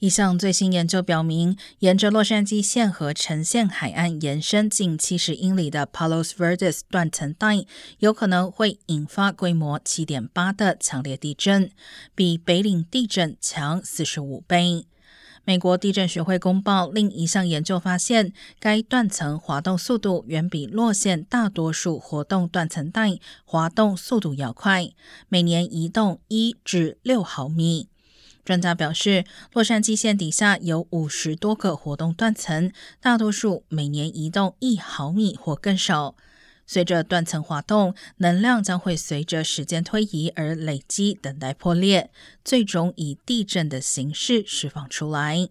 一项最新研究表明，沿着洛杉矶县和城县海岸延伸近七十英里的 Palos Verdes 断层带，有可能会引发规模七点八的强烈地震，比北岭地震强四十五倍。美国地震学会公报另一项研究发现，该断层滑动速度远比洛县大多数活动断层带滑动速度要快，每年移动一至六毫米。专家表示，洛杉矶县底下有五十多个活动断层，大多数每年移动一毫米或更少。随着断层滑动，能量将会随着时间推移而累积，等待破裂，最终以地震的形式释放出来。